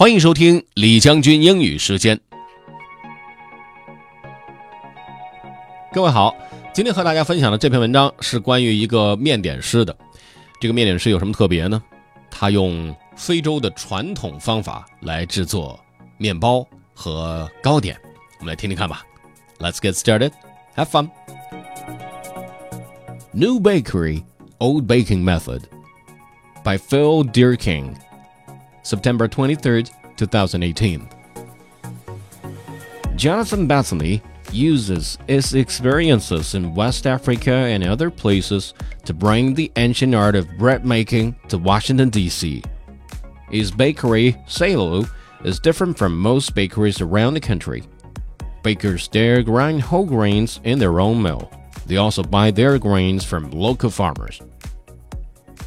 欢迎收听李将军英语时间。各位好，今天和大家分享的这篇文章是关于一个面点师的。这个面点师有什么特别呢？他用非洲的传统方法来制作面包和糕点。我们来听听看吧。Let's get started. Have fun. New Bakery, Old Baking Method by Phil Deerking. September 23, 2018. Jonathan Bethony uses his experiences in West Africa and other places to bring the ancient art of bread making to Washington, D.C. His bakery, Salo, is different from most bakeries around the country. Bakers there grind whole grains in their own mill. They also buy their grains from local farmers.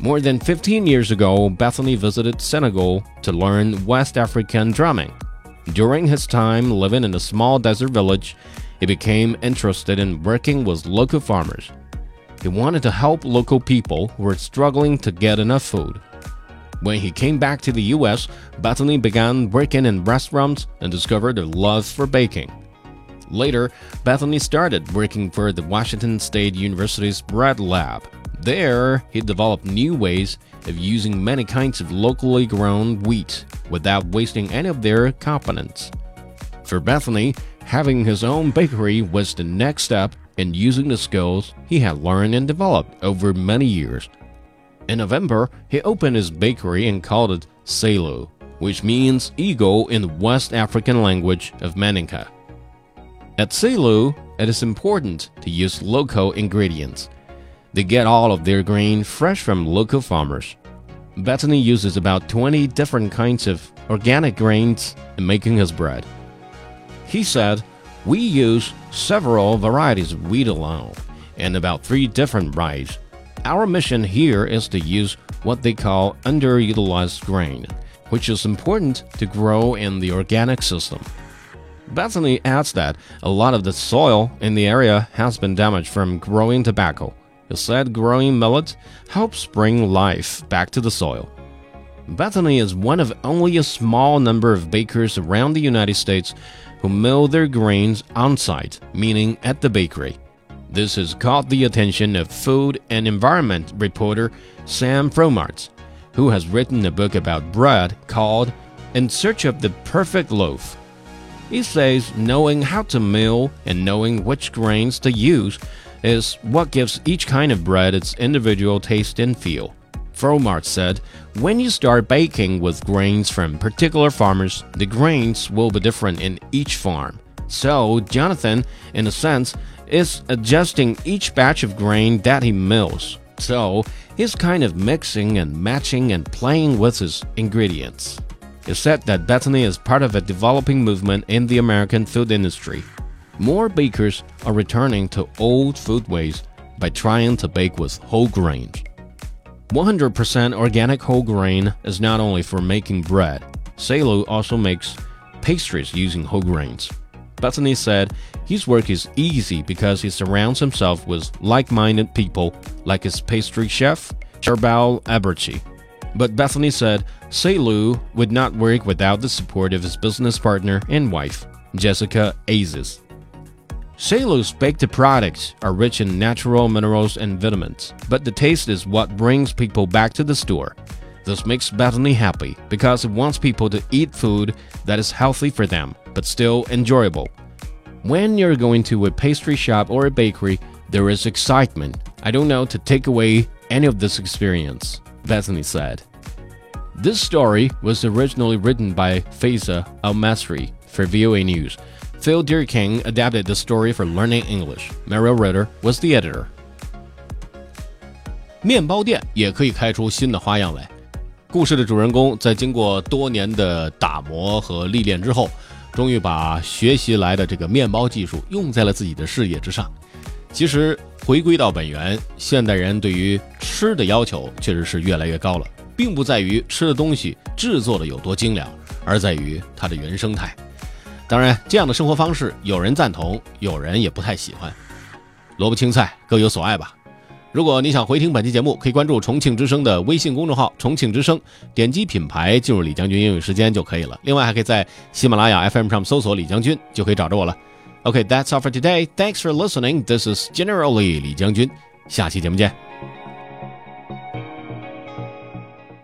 More than 15 years ago, Bethony visited Senegal to learn West African drumming. During his time living in a small desert village, he became interested in working with local farmers. He wanted to help local people who were struggling to get enough food. When he came back to the US, Bethony began working in restaurants and discovered a love for baking. Later, Bethony started working for the Washington State University's Bread Lab. There, he developed new ways of using many kinds of locally grown wheat without wasting any of their components. For Bethony, having his own bakery was the next step in using the skills he had learned and developed over many years. In November, he opened his bakery and called it Salo, which means eagle in the West African language of Maninka. At Salo, it is important to use local ingredients they get all of their grain fresh from local farmers. Bethony uses about 20 different kinds of organic grains in making his bread. He said, We use several varieties of wheat alone and about three different rice. Our mission here is to use what they call underutilized grain, which is important to grow in the organic system. Bethony adds that a lot of the soil in the area has been damaged from growing tobacco the said growing millet helps bring life back to the soil. Bethony is one of only a small number of bakers around the United States who mill their grains on site, meaning at the bakery. This has caught the attention of food and environment reporter Sam Fromartz, who has written a book about bread called In Search of the Perfect Loaf. He says knowing how to mill and knowing which grains to use is what gives each kind of bread its individual taste and feel. Fromartz said, When you start baking with grains from particular farmers, the grains will be different in each farm. So, Jonathan, in a sense, is adjusting each batch of grain that he mills. So, he's kind of mixing and matching and playing with his ingredients. He said that Bethony is part of a developing movement in the American food industry more bakers are returning to old food ways by trying to bake with whole grains. 100% organic whole grain is not only for making bread, Salo also makes pastries using whole grains. Bethony said his work is easy because he surrounds himself with like minded people like his pastry chef, Charbel Aberchi. But Bethony said Salo would not work without the support of his business partner and wife, Jessica Azis. Salo's baked products are rich in natural minerals and vitamins, but the taste is what brings people back to the store. This makes Bethony happy because it wants people to eat food that is healthy for them, but still enjoyable. When you're going to a pastry shop or a bakery, there is excitement. I don't know to take away any of this experience, Bethony said. This story was originally written by Faiza Elmasry for VOA News. Phil Deerking adapted the story for learning English. Mario Ritter was the editor. 面包店也可以开出新的花样来。故事的主人公在经过多年的打磨和历练之后，终于把学习来的这个面包技术用在了自己的事业之上。其实回归到本源，现代人对于吃的要求确实是越来越高了，并不在于吃的东西制作的有多精良，而在于它的原生态。当然，这样的生活方式有人赞同，有人也不太喜欢。萝卜青菜各有所爱吧。如果你想回听本期节目，可以关注重庆之声的微信公众号“重庆之声”，点击品牌进入李将军英语时间就可以了。另外，还可以在喜马拉雅 FM 上搜索“李将军”，就可以找着我了。OK，that's all for today. Thanks for listening. This is Generally 李将军。下期节目见。